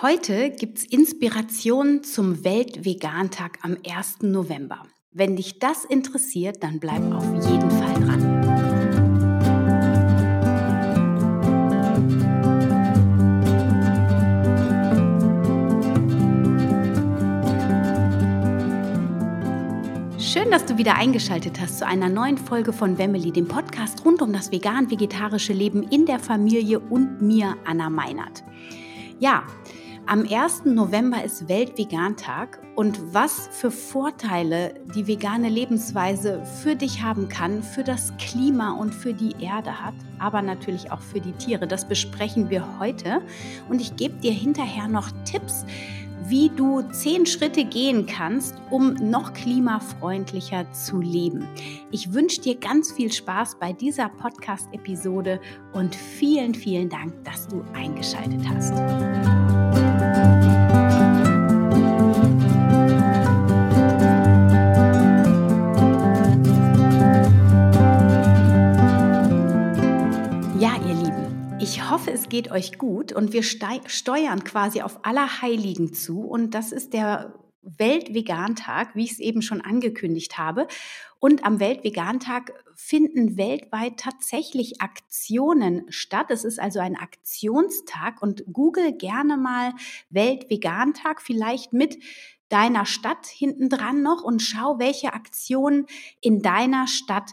Heute gibt's Inspiration zum Weltvegantag am 1. November. Wenn dich das interessiert, dann bleib auf jeden Fall dran. Schön, dass du wieder eingeschaltet hast zu einer neuen Folge von Wemmeli, dem Podcast rund um das vegan-vegetarische Leben in der Familie und mir, Anna Meinert. Ja, am 1. November ist Weltvegantag und was für Vorteile die vegane Lebensweise für dich haben kann, für das Klima und für die Erde hat, aber natürlich auch für die Tiere, das besprechen wir heute und ich gebe dir hinterher noch Tipps, wie du zehn Schritte gehen kannst, um noch klimafreundlicher zu leben. Ich wünsche dir ganz viel Spaß bei dieser Podcast-Episode und vielen, vielen Dank, dass du eingeschaltet hast. Ich hoffe, es geht euch gut und wir steuern quasi auf Allerheiligen zu und das ist der Weltvegantag, wie ich es eben schon angekündigt habe. Und am Weltvegantag finden weltweit tatsächlich Aktionen statt. Es ist also ein Aktionstag und google gerne mal Weltvegantag, vielleicht mit deiner Stadt hinten dran noch und schau, welche Aktionen in deiner Stadt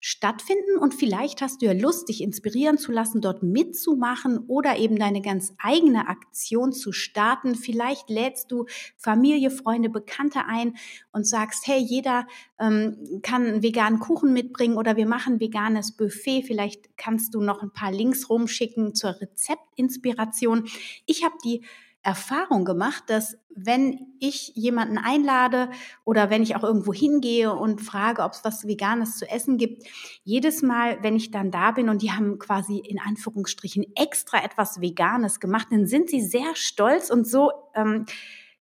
stattfinden und vielleicht hast du ja Lust, dich inspirieren zu lassen, dort mitzumachen oder eben deine ganz eigene Aktion zu starten. Vielleicht lädst du Familie, Freunde, Bekannte ein und sagst, hey, jeder ähm, kann einen veganen Kuchen mitbringen oder wir machen veganes Buffet. Vielleicht kannst du noch ein paar Links rumschicken zur Rezeptinspiration. Ich habe die Erfahrung gemacht, dass wenn ich jemanden einlade oder wenn ich auch irgendwo hingehe und frage, ob es was Veganes zu essen gibt, jedes Mal, wenn ich dann da bin und die haben quasi in Anführungsstrichen extra etwas Veganes gemacht, dann sind sie sehr stolz und so ähm,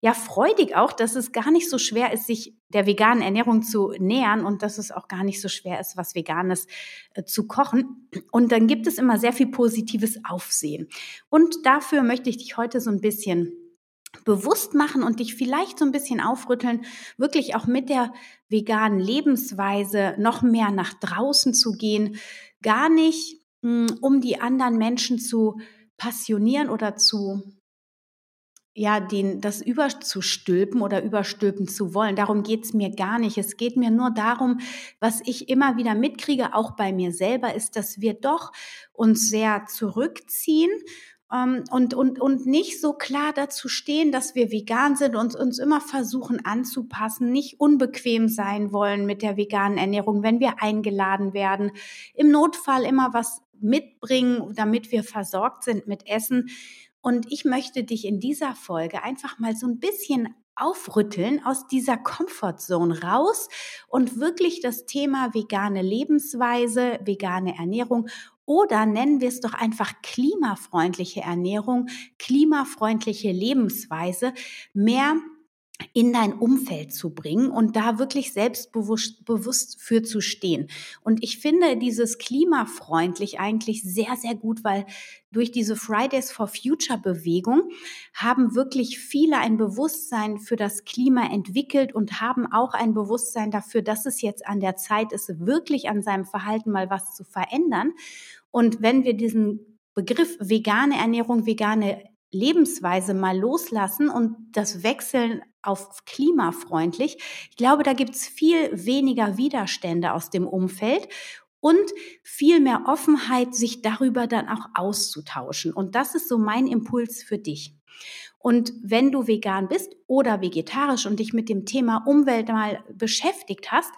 ja freudig auch, dass es gar nicht so schwer ist, sich der veganen Ernährung zu nähern und dass es auch gar nicht so schwer ist, was Veganes äh, zu kochen. Und dann gibt es immer sehr viel positives Aufsehen. Und dafür möchte ich dich heute so ein bisschen bewusst machen und dich vielleicht so ein bisschen aufrütteln, wirklich auch mit der veganen Lebensweise noch mehr nach draußen zu gehen, gar nicht hm, um die anderen Menschen zu passionieren oder zu ja, den, das überzustülpen oder überstülpen zu wollen. Darum geht's mir gar nicht. Es geht mir nur darum, was ich immer wieder mitkriege, auch bei mir selber, ist, dass wir doch uns sehr zurückziehen ähm, und, und, und nicht so klar dazu stehen, dass wir vegan sind und uns immer versuchen anzupassen, nicht unbequem sein wollen mit der veganen Ernährung, wenn wir eingeladen werden. Im Notfall immer was mitbringen, damit wir versorgt sind mit Essen und ich möchte dich in dieser Folge einfach mal so ein bisschen aufrütteln aus dieser Comfortzone raus und wirklich das Thema vegane Lebensweise, vegane Ernährung oder nennen wir es doch einfach klimafreundliche Ernährung, klimafreundliche Lebensweise mehr in dein Umfeld zu bringen und da wirklich selbstbewusst bewusst für zu stehen. Und ich finde dieses klimafreundlich eigentlich sehr, sehr gut, weil durch diese Fridays for Future Bewegung haben wirklich viele ein Bewusstsein für das Klima entwickelt und haben auch ein Bewusstsein dafür, dass es jetzt an der Zeit ist, wirklich an seinem Verhalten mal was zu verändern. Und wenn wir diesen Begriff vegane Ernährung, vegane Lebensweise mal loslassen und das Wechseln auf klimafreundlich. Ich glaube, da gibt's viel weniger Widerstände aus dem Umfeld und viel mehr Offenheit, sich darüber dann auch auszutauschen. Und das ist so mein Impuls für dich. Und wenn du vegan bist oder vegetarisch und dich mit dem Thema Umwelt mal beschäftigt hast,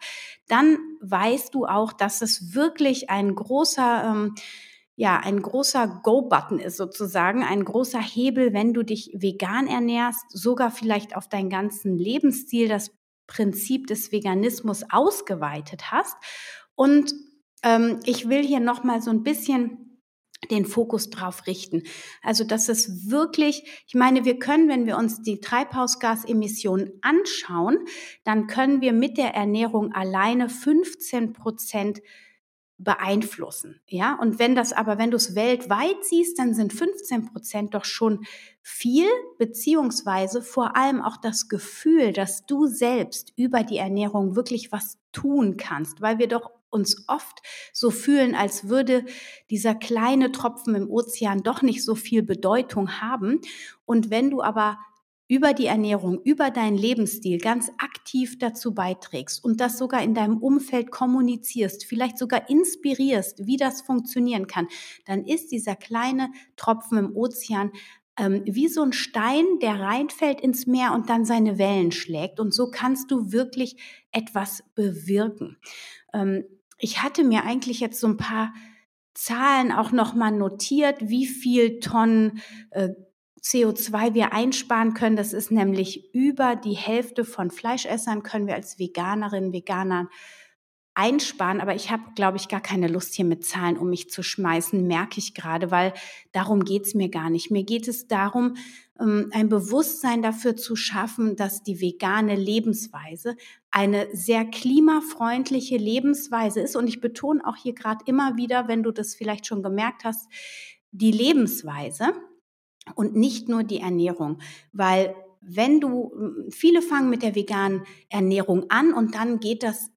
dann weißt du auch, dass es wirklich ein großer ähm, ja, ein großer Go-Button ist sozusagen, ein großer Hebel, wenn du dich vegan ernährst, sogar vielleicht auf deinen ganzen Lebensstil das Prinzip des Veganismus ausgeweitet hast. Und ähm, ich will hier nochmal so ein bisschen den Fokus drauf richten. Also, dass es wirklich, ich meine, wir können, wenn wir uns die Treibhausgasemissionen anschauen, dann können wir mit der Ernährung alleine 15 Prozent beeinflussen. Ja, und wenn das aber, wenn du es weltweit siehst, dann sind 15 Prozent doch schon viel, beziehungsweise vor allem auch das Gefühl, dass du selbst über die Ernährung wirklich was tun kannst, weil wir doch uns oft so fühlen, als würde dieser kleine Tropfen im Ozean doch nicht so viel Bedeutung haben. Und wenn du aber über die Ernährung, über deinen Lebensstil ganz aktiv dazu beiträgst und das sogar in deinem Umfeld kommunizierst, vielleicht sogar inspirierst, wie das funktionieren kann, dann ist dieser kleine Tropfen im Ozean ähm, wie so ein Stein, der reinfällt ins Meer und dann seine Wellen schlägt. Und so kannst du wirklich etwas bewirken. Ähm, ich hatte mir eigentlich jetzt so ein paar Zahlen auch nochmal notiert, wie viel Tonnen äh, CO2 wir einsparen können. Das ist nämlich über die Hälfte von Fleischessern können wir als Veganerinnen, Veganern einsparen. Aber ich habe, glaube ich, gar keine Lust hier mit Zahlen um mich zu schmeißen, merke ich gerade, weil darum geht es mir gar nicht. Mir geht es darum, ähm, ein Bewusstsein dafür zu schaffen, dass die vegane Lebensweise eine sehr klimafreundliche Lebensweise ist. Und ich betone auch hier gerade immer wieder, wenn du das vielleicht schon gemerkt hast, die Lebensweise und nicht nur die Ernährung, weil wenn du, viele fangen mit der veganen Ernährung an und dann geht das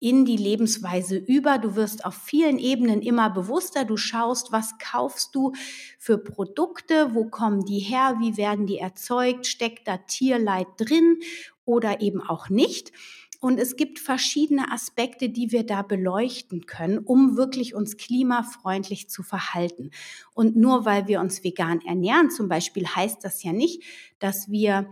in die Lebensweise über. Du wirst auf vielen Ebenen immer bewusster. Du schaust, was kaufst du für Produkte, wo kommen die her, wie werden die erzeugt, steckt da Tierleid drin oder eben auch nicht. Und es gibt verschiedene Aspekte, die wir da beleuchten können, um wirklich uns klimafreundlich zu verhalten. Und nur weil wir uns vegan ernähren zum Beispiel, heißt das ja nicht, dass wir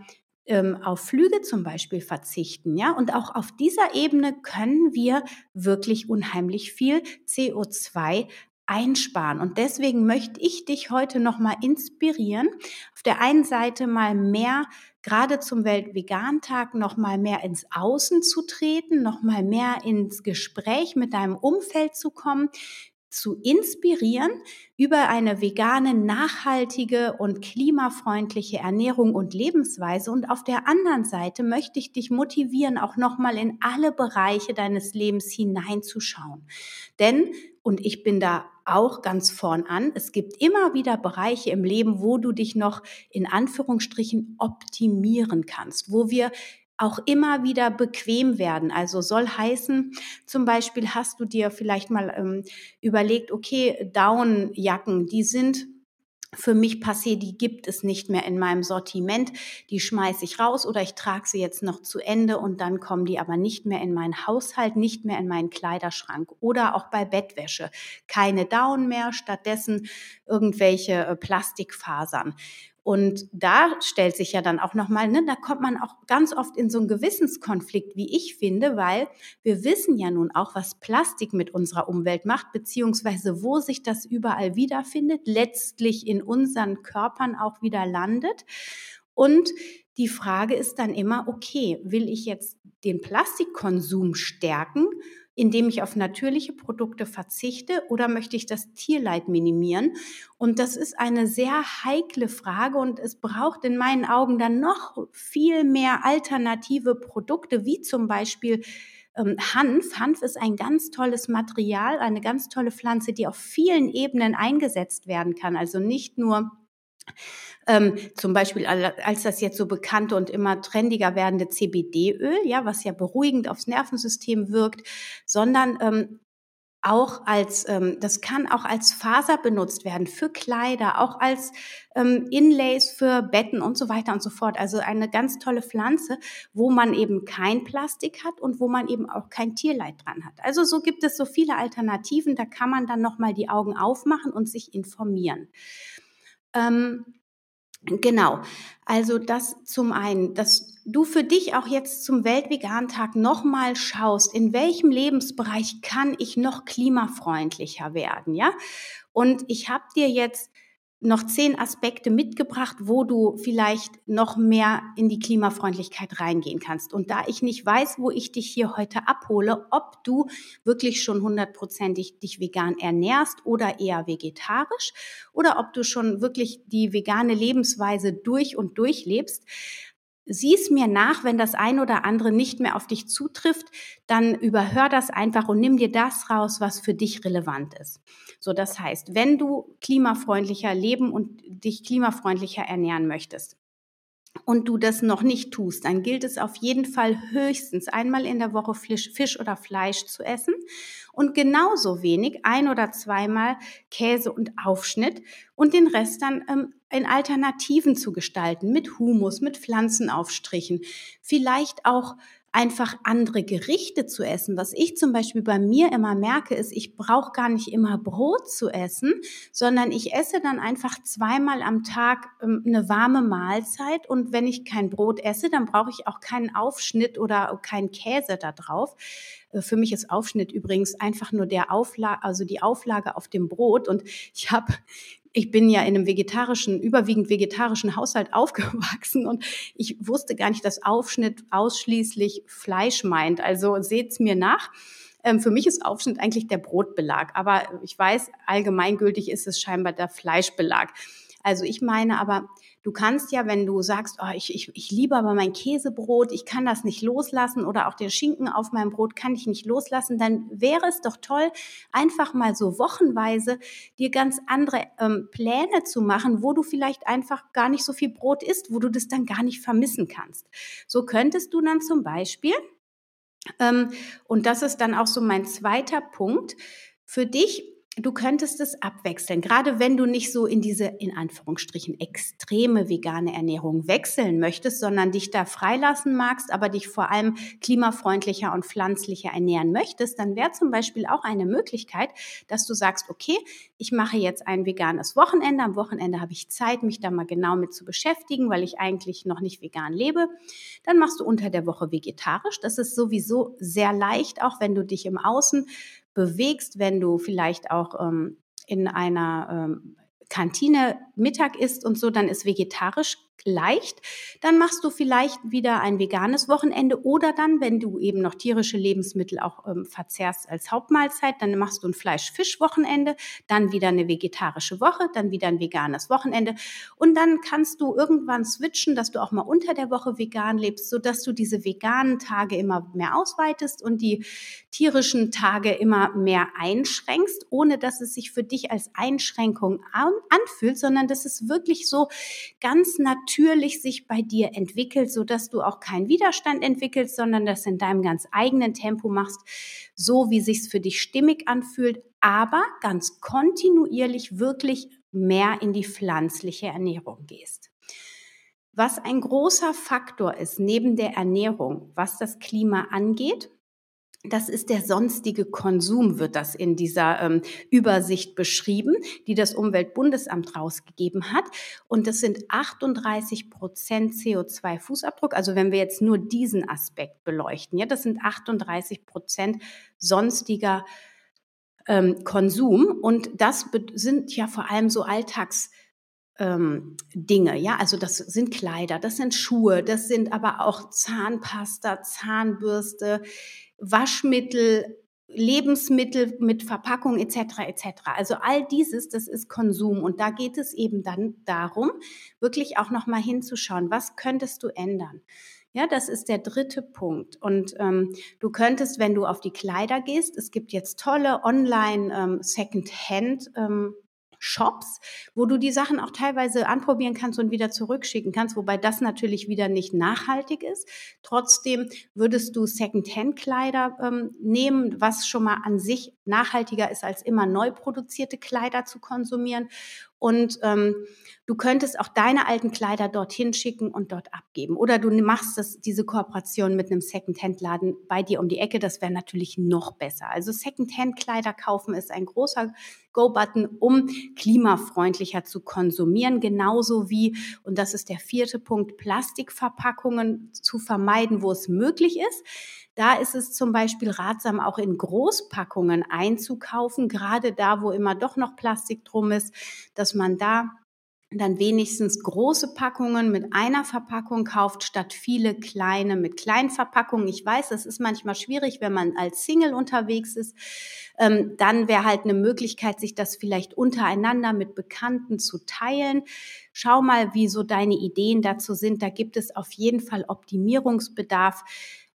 ähm, auf Flüge zum Beispiel verzichten, ja. Und auch auf dieser Ebene können wir wirklich unheimlich viel CO2 einsparen. Und deswegen möchte ich dich heute nochmal inspirieren, auf der einen Seite mal mehr gerade zum Weltvegan-Tag noch mal mehr ins Außen zu treten, noch mal mehr ins Gespräch mit deinem Umfeld zu kommen, zu inspirieren über eine vegane, nachhaltige und klimafreundliche Ernährung und Lebensweise. Und auf der anderen Seite möchte ich dich motivieren, auch nochmal in alle Bereiche deines Lebens hineinzuschauen. Denn, und ich bin da auch ganz vorn an. Es gibt immer wieder Bereiche im Leben, wo du dich noch in Anführungsstrichen optimieren kannst, wo wir auch immer wieder bequem werden. Also soll heißen, zum Beispiel hast du dir vielleicht mal ähm, überlegt, okay, Downjacken, die sind für mich passé, die gibt es nicht mehr in meinem Sortiment, die schmeiße ich raus oder ich trage sie jetzt noch zu Ende und dann kommen die aber nicht mehr in meinen Haushalt, nicht mehr in meinen Kleiderschrank oder auch bei Bettwäsche. Keine Down mehr, stattdessen irgendwelche äh, Plastikfasern. Und da stellt sich ja dann auch nochmal, ne, da kommt man auch ganz oft in so einen Gewissenskonflikt, wie ich finde, weil wir wissen ja nun auch, was Plastik mit unserer Umwelt macht, beziehungsweise wo sich das überall wiederfindet, letztlich in unseren Körpern auch wieder landet. Und die Frage ist dann immer, okay, will ich jetzt den Plastikkonsum stärken indem ich auf natürliche Produkte verzichte oder möchte ich das Tierleid minimieren? Und das ist eine sehr heikle Frage und es braucht in meinen Augen dann noch viel mehr alternative Produkte, wie zum Beispiel ähm, Hanf. Hanf ist ein ganz tolles Material, eine ganz tolle Pflanze, die auf vielen Ebenen eingesetzt werden kann. Also nicht nur ähm, zum Beispiel als das jetzt so bekannte und immer trendiger werdende CBD-Öl, ja, was ja beruhigend aufs Nervensystem wirkt, sondern ähm, auch als, ähm, das kann auch als Faser benutzt werden für Kleider, auch als ähm, Inlays für Betten und so weiter und so fort. Also eine ganz tolle Pflanze, wo man eben kein Plastik hat und wo man eben auch kein Tierleid dran hat. Also so gibt es so viele Alternativen, da kann man dann nochmal die Augen aufmachen und sich informieren. Ähm, Genau. Also das zum einen, dass du für dich auch jetzt zum Weltvegan-Tag nochmal schaust, in welchem Lebensbereich kann ich noch klimafreundlicher werden, ja? Und ich habe dir jetzt noch zehn Aspekte mitgebracht, wo du vielleicht noch mehr in die Klimafreundlichkeit reingehen kannst. Und da ich nicht weiß, wo ich dich hier heute abhole, ob du wirklich schon hundertprozentig dich vegan ernährst oder eher vegetarisch oder ob du schon wirklich die vegane Lebensweise durch und durch lebst, sieh's mir nach, wenn das ein oder andere nicht mehr auf dich zutrifft, dann überhör das einfach und nimm dir das raus, was für dich relevant ist. So, das heißt, wenn du klimafreundlicher leben und dich klimafreundlicher ernähren möchtest, und du das noch nicht tust, dann gilt es auf jeden Fall höchstens einmal in der Woche Fisch oder Fleisch zu essen und genauso wenig ein oder zweimal Käse und Aufschnitt und den Rest dann ähm, in Alternativen zu gestalten, mit Humus, mit Pflanzenaufstrichen, vielleicht auch einfach andere Gerichte zu essen. Was ich zum Beispiel bei mir immer merke, ist, ich brauche gar nicht immer Brot zu essen, sondern ich esse dann einfach zweimal am Tag ähm, eine warme Mahlzeit. Und wenn ich kein Brot esse, dann brauche ich auch keinen Aufschnitt oder keinen Käse da drauf. Äh, für mich ist Aufschnitt übrigens einfach nur der Auflage, also die Auflage auf dem Brot. Und ich habe ich bin ja in einem vegetarischen, überwiegend vegetarischen Haushalt aufgewachsen und ich wusste gar nicht, dass Aufschnitt ausschließlich Fleisch meint. Also seht's mir nach. Ähm, für mich ist Aufschnitt eigentlich der Brotbelag, aber ich weiß, allgemeingültig ist es scheinbar der Fleischbelag. Also ich meine aber, du kannst ja, wenn du sagst, oh, ich, ich, ich liebe aber mein Käsebrot, ich kann das nicht loslassen oder auch den Schinken auf meinem Brot kann ich nicht loslassen, dann wäre es doch toll, einfach mal so wochenweise dir ganz andere ähm, Pläne zu machen, wo du vielleicht einfach gar nicht so viel Brot isst, wo du das dann gar nicht vermissen kannst. So könntest du dann zum Beispiel, ähm, und das ist dann auch so mein zweiter Punkt, für dich du könntest es abwechseln, gerade wenn du nicht so in diese, in Anführungsstrichen, extreme vegane Ernährung wechseln möchtest, sondern dich da freilassen magst, aber dich vor allem klimafreundlicher und pflanzlicher ernähren möchtest, dann wäre zum Beispiel auch eine Möglichkeit, dass du sagst, okay, ich mache jetzt ein veganes Wochenende. Am Wochenende habe ich Zeit, mich da mal genau mit zu beschäftigen, weil ich eigentlich noch nicht vegan lebe. Dann machst du unter der Woche vegetarisch. Das ist sowieso sehr leicht, auch wenn du dich im Außen bewegst, wenn du vielleicht auch ähm, in einer ähm, Kantine Mittag isst und so, dann ist vegetarisch leicht. Dann machst du vielleicht wieder ein veganes Wochenende oder dann, wenn du eben noch tierische Lebensmittel auch ähm, verzehrst als Hauptmahlzeit, dann machst du ein Fleisch-Fisch-Wochenende, dann wieder eine vegetarische Woche, dann wieder ein veganes Wochenende und dann kannst du irgendwann switchen, dass du auch mal unter der Woche vegan lebst, sodass du diese veganen Tage immer mehr ausweitest und die tierischen Tage immer mehr einschränkst, ohne dass es sich für dich als Einschränkung anfühlt, sondern dass es wirklich so ganz natürlich natürlich sich bei dir entwickelt, so dass du auch keinen Widerstand entwickelst, sondern das in deinem ganz eigenen Tempo machst, so wie sich's für dich stimmig anfühlt, aber ganz kontinuierlich wirklich mehr in die pflanzliche Ernährung gehst. Was ein großer Faktor ist neben der Ernährung, was das Klima angeht, das ist der sonstige Konsum, wird das in dieser ähm, Übersicht beschrieben, die das Umweltbundesamt rausgegeben hat. Und das sind 38 Prozent CO2-Fußabdruck. Also wenn wir jetzt nur diesen Aspekt beleuchten, ja, das sind 38 Prozent sonstiger ähm, Konsum. Und das sind ja vor allem so Alltags ähm, Dinge, ja, also das sind Kleider, das sind Schuhe, das sind aber auch Zahnpasta, Zahnbürste, Waschmittel, Lebensmittel mit Verpackung etc. etc. Also all dieses, das ist Konsum und da geht es eben dann darum, wirklich auch noch mal hinzuschauen, was könntest du ändern? Ja, das ist der dritte Punkt. Und ähm, du könntest, wenn du auf die Kleider gehst, es gibt jetzt tolle Online ähm, Second-Hand ähm, Shops, wo du die Sachen auch teilweise anprobieren kannst und wieder zurückschicken kannst, wobei das natürlich wieder nicht nachhaltig ist. Trotzdem würdest du Second-Hand-Kleider ähm, nehmen, was schon mal an sich nachhaltiger ist, als immer neu produzierte Kleider zu konsumieren. Und ähm, du könntest auch deine alten Kleider dorthin schicken und dort abgeben. Oder du machst das, diese Kooperation mit einem Second-Hand-Laden bei dir um die Ecke. Das wäre natürlich noch besser. Also Second-Hand-Kleider kaufen ist ein großer Go-Button, um klimafreundlicher zu konsumieren. Genauso wie, und das ist der vierte Punkt, Plastikverpackungen zu vermeiden, wo es möglich ist. Da ist es zum Beispiel ratsam, auch in Großpackungen einzukaufen, gerade da, wo immer doch noch Plastik drum ist, dass man da dann wenigstens große Packungen mit einer Verpackung kauft, statt viele kleine mit kleinen Verpackungen. Ich weiß, das ist manchmal schwierig, wenn man als Single unterwegs ist. Ähm, dann wäre halt eine Möglichkeit, sich das vielleicht untereinander mit Bekannten zu teilen. Schau mal, wie so deine Ideen dazu sind. Da gibt es auf jeden Fall Optimierungsbedarf.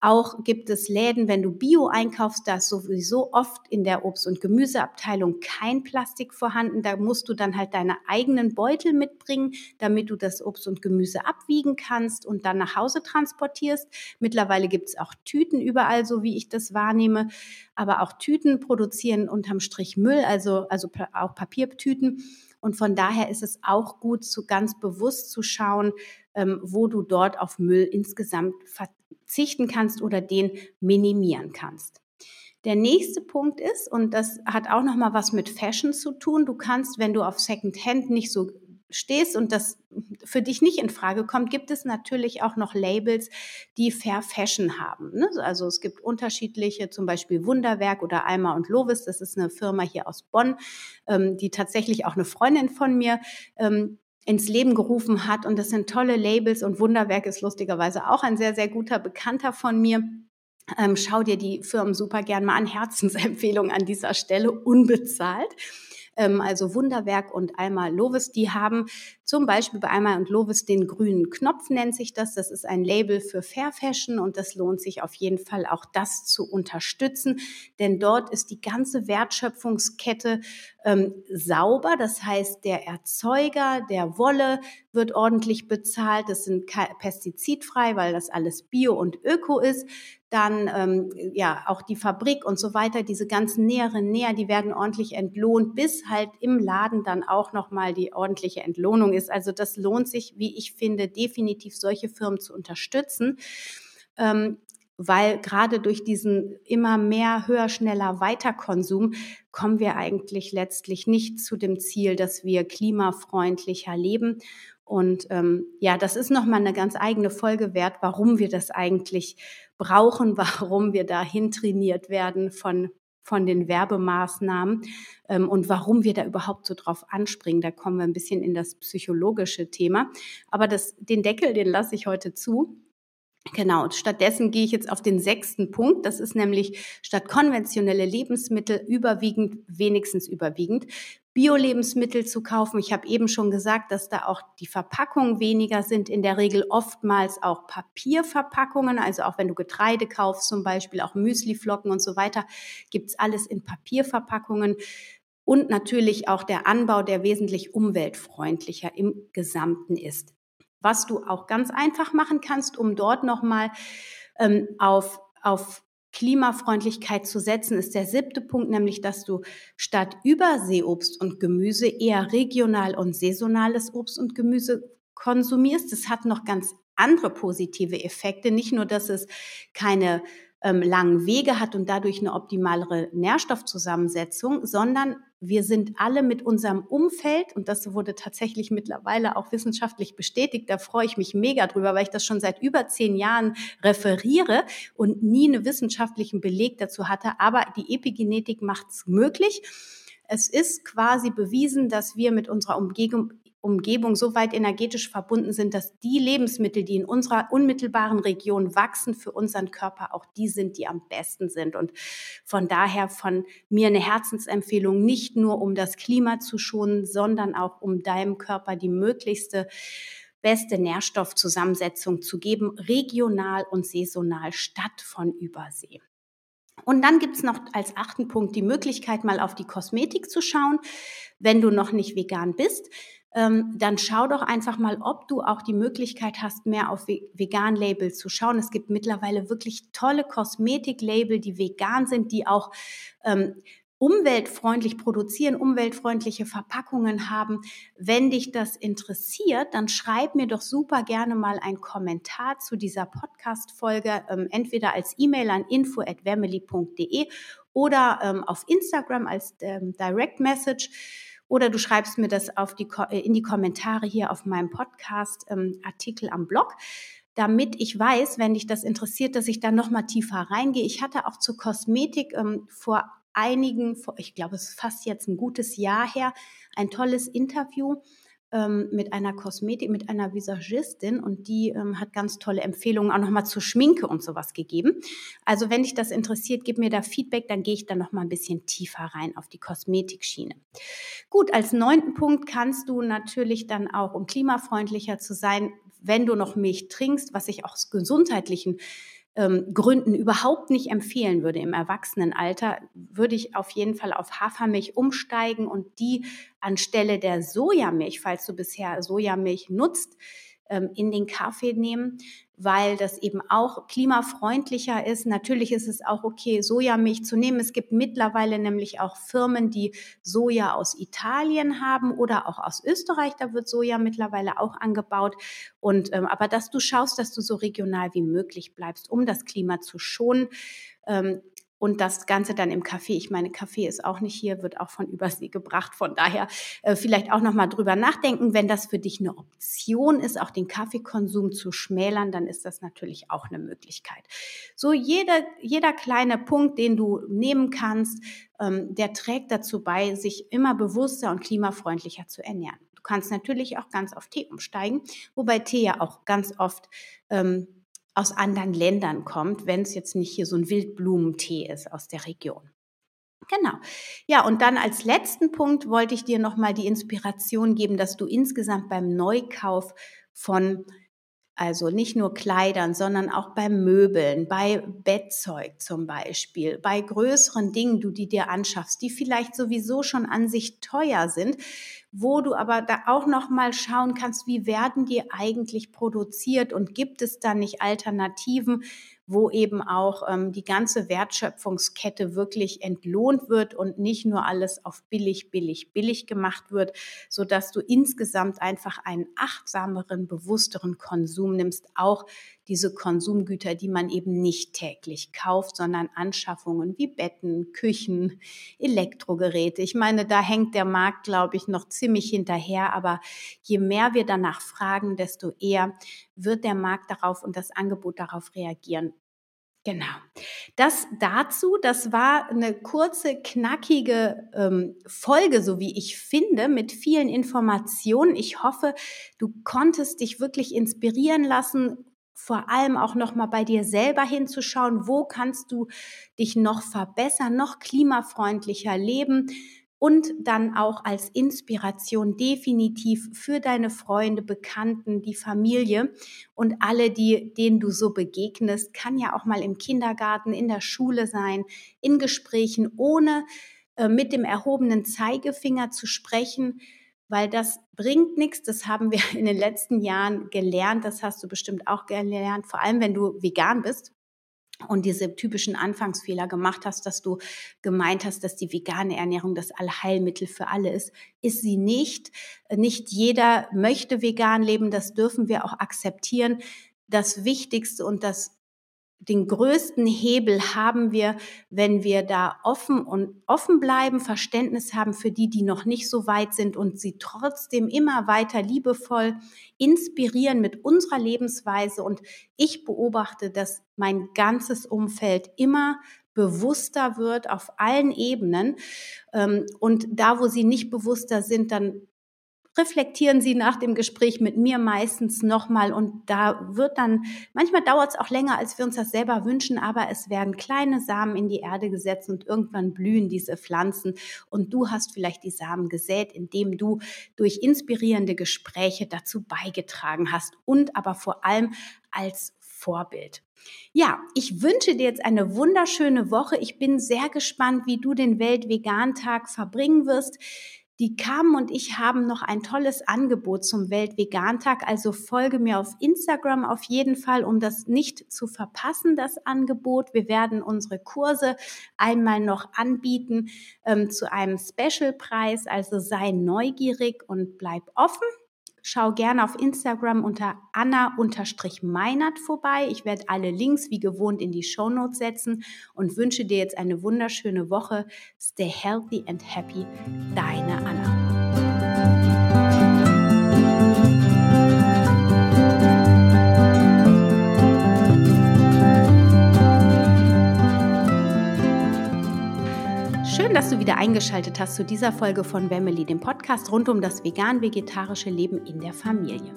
Auch gibt es Läden, wenn du Bio einkaufst, da ist sowieso oft in der Obst- und Gemüseabteilung kein Plastik vorhanden. Da musst du dann halt deine eigenen Beutel mitbringen, damit du das Obst und Gemüse abwiegen kannst und dann nach Hause transportierst. Mittlerweile gibt es auch Tüten überall, so wie ich das wahrnehme. Aber auch Tüten produzieren unterm Strich Müll, also, also auch Papiertüten. Und von daher ist es auch gut, zu ganz bewusst zu schauen, ähm, wo du dort auf Müll insgesamt verzichten kannst oder den minimieren kannst. Der nächste Punkt ist, und das hat auch noch mal was mit Fashion zu tun, du kannst, wenn du auf Secondhand nicht so stehst und das für dich nicht in Frage kommt, gibt es natürlich auch noch Labels, die Fair Fashion haben. Ne? Also es gibt unterschiedliche, zum Beispiel Wunderwerk oder Alma und Lovis. Das ist eine Firma hier aus Bonn, ähm, die tatsächlich auch eine Freundin von mir ähm, ins Leben gerufen hat. Und das sind tolle Labels und Wunderwerk ist lustigerweise auch ein sehr, sehr guter Bekannter von mir. Ähm, schau dir die Firmen super gern mal an. Herzensempfehlung an dieser Stelle, unbezahlt. Ähm, also Wunderwerk und Alma Lovis, die haben zum Beispiel bei Alma und Lovis den grünen Knopf nennt sich das. Das ist ein Label für Fair Fashion und das lohnt sich auf jeden Fall auch das zu unterstützen, denn dort ist die ganze Wertschöpfungskette ähm, sauber. Das heißt, der Erzeuger der Wolle wird ordentlich bezahlt. Das sind pestizidfrei, weil das alles bio und öko ist dann ähm, ja auch die Fabrik und so weiter, diese ganzen näheren Näher, die werden ordentlich entlohnt, bis halt im Laden dann auch nochmal die ordentliche Entlohnung ist. Also das lohnt sich, wie ich finde, definitiv solche Firmen zu unterstützen. Ähm, weil gerade durch diesen immer mehr, höher, schneller, weiter Konsum kommen wir eigentlich letztlich nicht zu dem Ziel, dass wir klimafreundlicher leben. Und ähm, ja, das ist nochmal eine ganz eigene Folge wert, warum wir das eigentlich brauchen, warum wir dahin trainiert werden von, von den Werbemaßnahmen ähm, und warum wir da überhaupt so drauf anspringen. Da kommen wir ein bisschen in das psychologische Thema. Aber das, den Deckel, den lasse ich heute zu. Genau, stattdessen gehe ich jetzt auf den sechsten Punkt. Das ist nämlich statt konventionelle Lebensmittel überwiegend, wenigstens überwiegend, Bio-Lebensmittel zu kaufen. Ich habe eben schon gesagt, dass da auch die Verpackungen weniger sind. In der Regel oftmals auch Papierverpackungen. Also auch wenn du Getreide kaufst, zum Beispiel auch Müsliflocken und so weiter, gibt's alles in Papierverpackungen. Und natürlich auch der Anbau, der wesentlich umweltfreundlicher im Gesamten ist was du auch ganz einfach machen kannst, um dort nochmal ähm, auf, auf Klimafreundlichkeit zu setzen, ist der siebte Punkt, nämlich dass du statt Überseeobst und Gemüse eher regional und saisonales Obst und Gemüse konsumierst. Das hat noch ganz andere positive Effekte. Nicht nur, dass es keine ähm, langen Wege hat und dadurch eine optimalere Nährstoffzusammensetzung, sondern wir sind alle mit unserem Umfeld, und das wurde tatsächlich mittlerweile auch wissenschaftlich bestätigt, da freue ich mich mega drüber, weil ich das schon seit über zehn Jahren referiere und nie einen wissenschaftlichen Beleg dazu hatte. Aber die Epigenetik macht es möglich. Es ist quasi bewiesen, dass wir mit unserer Umgebung, Umgebung so weit energetisch verbunden sind, dass die Lebensmittel, die in unserer unmittelbaren Region wachsen, für unseren Körper auch die sind, die am besten sind. Und von daher von mir eine Herzensempfehlung, nicht nur um das Klima zu schonen, sondern auch um deinem Körper die möglichste beste Nährstoffzusammensetzung zu geben, regional und saisonal statt von Übersee. Und dann gibt's noch als achten Punkt die Möglichkeit, mal auf die Kosmetik zu schauen, wenn du noch nicht vegan bist ähm, dann schau doch einfach mal, ob du auch die Möglichkeit hast, mehr auf Vegan-Label zu schauen. Es gibt mittlerweile wirklich tolle Kosmetik-Label, die vegan sind, die auch ähm, umweltfreundlich produzieren, umweltfreundliche Verpackungen haben. Wenn dich das interessiert, dann schreib mir doch super gerne mal einen Kommentar zu dieser Podcast-Folge, ähm, entweder als E-Mail an info@wemily.de oder ähm, auf Instagram als ähm, Direct Message oder du schreibst mir das auf die, äh, in die Kommentare hier auf meinem Podcast-Artikel ähm, am Blog damit ich weiß, wenn dich das interessiert, dass ich da noch mal tiefer reingehe. Ich hatte auch zur Kosmetik ähm, vor einigen, vor, ich glaube, es ist fast jetzt ein gutes Jahr her, ein tolles Interview ähm, mit einer Kosmetik, mit einer Visagistin und die ähm, hat ganz tolle Empfehlungen auch nochmal zur Schminke und sowas gegeben. Also wenn dich das interessiert, gib mir da Feedback, dann gehe ich da nochmal ein bisschen tiefer rein auf die Kosmetikschiene. Gut, als neunten Punkt kannst du natürlich dann auch, um klimafreundlicher zu sein, wenn du noch Milch trinkst, was ich auch aus gesundheitlichen ähm, Gründen überhaupt nicht empfehlen würde im Erwachsenenalter, würde ich auf jeden Fall auf Hafermilch umsteigen und die anstelle der Sojamilch, falls du bisher Sojamilch nutzt, in den Kaffee nehmen, weil das eben auch klimafreundlicher ist. Natürlich ist es auch okay, Sojamilch zu nehmen. Es gibt mittlerweile nämlich auch Firmen, die Soja aus Italien haben oder auch aus Österreich. Da wird Soja mittlerweile auch angebaut. Und ähm, aber dass du schaust, dass du so regional wie möglich bleibst, um das Klima zu schonen. Ähm, und das Ganze dann im Kaffee. Ich meine, Kaffee ist auch nicht hier, wird auch von Übersee gebracht. Von daher äh, vielleicht auch nochmal drüber nachdenken. Wenn das für dich eine Option ist, auch den Kaffeekonsum zu schmälern, dann ist das natürlich auch eine Möglichkeit. So jeder, jeder kleine Punkt, den du nehmen kannst, ähm, der trägt dazu bei, sich immer bewusster und klimafreundlicher zu ernähren. Du kannst natürlich auch ganz auf Tee umsteigen, wobei Tee ja auch ganz oft ähm, aus anderen Ländern kommt, wenn es jetzt nicht hier so ein Wildblumentee ist aus der Region. Genau. Ja, und dann als letzten Punkt wollte ich dir nochmal die Inspiration geben, dass du insgesamt beim Neukauf von also nicht nur Kleidern, sondern auch bei Möbeln, bei Bettzeug zum Beispiel, bei größeren Dingen, du die dir anschaffst, die vielleicht sowieso schon an sich teuer sind, wo du aber da auch noch mal schauen kannst, wie werden die eigentlich produziert und gibt es da nicht Alternativen, wo eben auch ähm, die ganze Wertschöpfungskette wirklich entlohnt wird und nicht nur alles auf billig, billig, billig gemacht wird, so dass du insgesamt einfach einen achtsameren, bewussteren Konsum nimmst, auch diese Konsumgüter, die man eben nicht täglich kauft, sondern Anschaffungen wie Betten, Küchen, Elektrogeräte. Ich meine, da hängt der Markt, glaube ich, noch ziemlich hinterher, aber je mehr wir danach fragen, desto eher wird der Markt darauf und das Angebot darauf reagieren. Genau. Das dazu, das war eine kurze, knackige ähm, Folge, so wie ich finde, mit vielen Informationen. Ich hoffe, du konntest dich wirklich inspirieren lassen, vor allem auch noch mal bei dir selber hinzuschauen, wo kannst du dich noch verbessern, noch klimafreundlicher leben und dann auch als Inspiration definitiv für deine Freunde, Bekannten, die Familie und alle, die, denen du so begegnest, kann ja auch mal im Kindergarten, in der Schule sein, in Gesprächen, ohne äh, mit dem erhobenen Zeigefinger zu sprechen, weil das bringt nichts. Das haben wir in den letzten Jahren gelernt. Das hast du bestimmt auch gelernt, vor allem wenn du vegan bist und diese typischen Anfangsfehler gemacht hast, dass du gemeint hast, dass die vegane Ernährung das Allheilmittel für alle ist, ist sie nicht. Nicht jeder möchte vegan leben, das dürfen wir auch akzeptieren. Das Wichtigste und das den größten Hebel haben wir, wenn wir da offen und offen bleiben, Verständnis haben für die, die noch nicht so weit sind und sie trotzdem immer weiter liebevoll inspirieren mit unserer Lebensweise. Und ich beobachte, dass mein ganzes Umfeld immer bewusster wird auf allen Ebenen. Ähm, und da, wo sie nicht bewusster sind, dann reflektieren Sie nach dem Gespräch mit mir meistens nochmal und da wird dann, manchmal dauert es auch länger, als wir uns das selber wünschen, aber es werden kleine Samen in die Erde gesetzt und irgendwann blühen diese Pflanzen und du hast vielleicht die Samen gesät, indem du durch inspirierende Gespräche dazu beigetragen hast und aber vor allem als Vorbild. Ja, ich wünsche dir jetzt eine wunderschöne Woche. Ich bin sehr gespannt, wie du den Weltvegan-Tag verbringen wirst. Die Carmen und ich haben noch ein tolles Angebot zum Weltvegantag, also folge mir auf Instagram auf jeden Fall, um das nicht zu verpassen, das Angebot. Wir werden unsere Kurse einmal noch anbieten ähm, zu einem Specialpreis, also sei neugierig und bleib offen. Schau gerne auf Instagram unter Anna-Meinert vorbei. Ich werde alle Links wie gewohnt in die Show Notes setzen und wünsche dir jetzt eine wunderschöne Woche. Stay healthy and happy. Deine Anna. Schön, dass du wieder eingeschaltet hast zu dieser Folge von Family, dem Podcast rund um das vegan-vegetarische Leben in der Familie.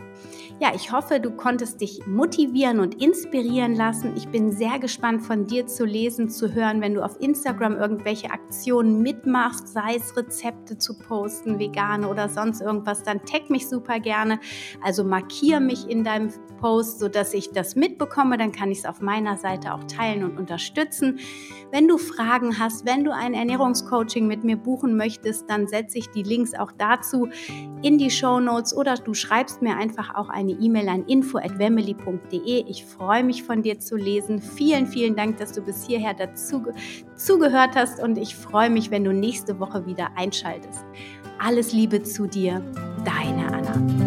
Ja, ich hoffe, du konntest dich motivieren und inspirieren lassen. Ich bin sehr gespannt von dir zu lesen, zu hören, wenn du auf Instagram irgendwelche Aktionen mitmachst, sei es Rezepte zu posten, vegane oder sonst irgendwas, dann tag mich super gerne. Also markiere mich in deinem Post, sodass ich das mitbekomme, dann kann ich es auf meiner Seite auch teilen und unterstützen. Wenn du Fragen hast, wenn du ein Ernährungscoaching mit mir buchen möchtest, dann setze ich die Links auch dazu in die Show Notes oder du schreibst mir einfach auch eine E-Mail an info@wemily.de. Ich freue mich von dir zu lesen. Vielen, vielen Dank, dass du bis hierher dazu zugehört hast und ich freue mich, wenn du nächste Woche wieder einschaltest. Alles Liebe zu dir, deine Anna.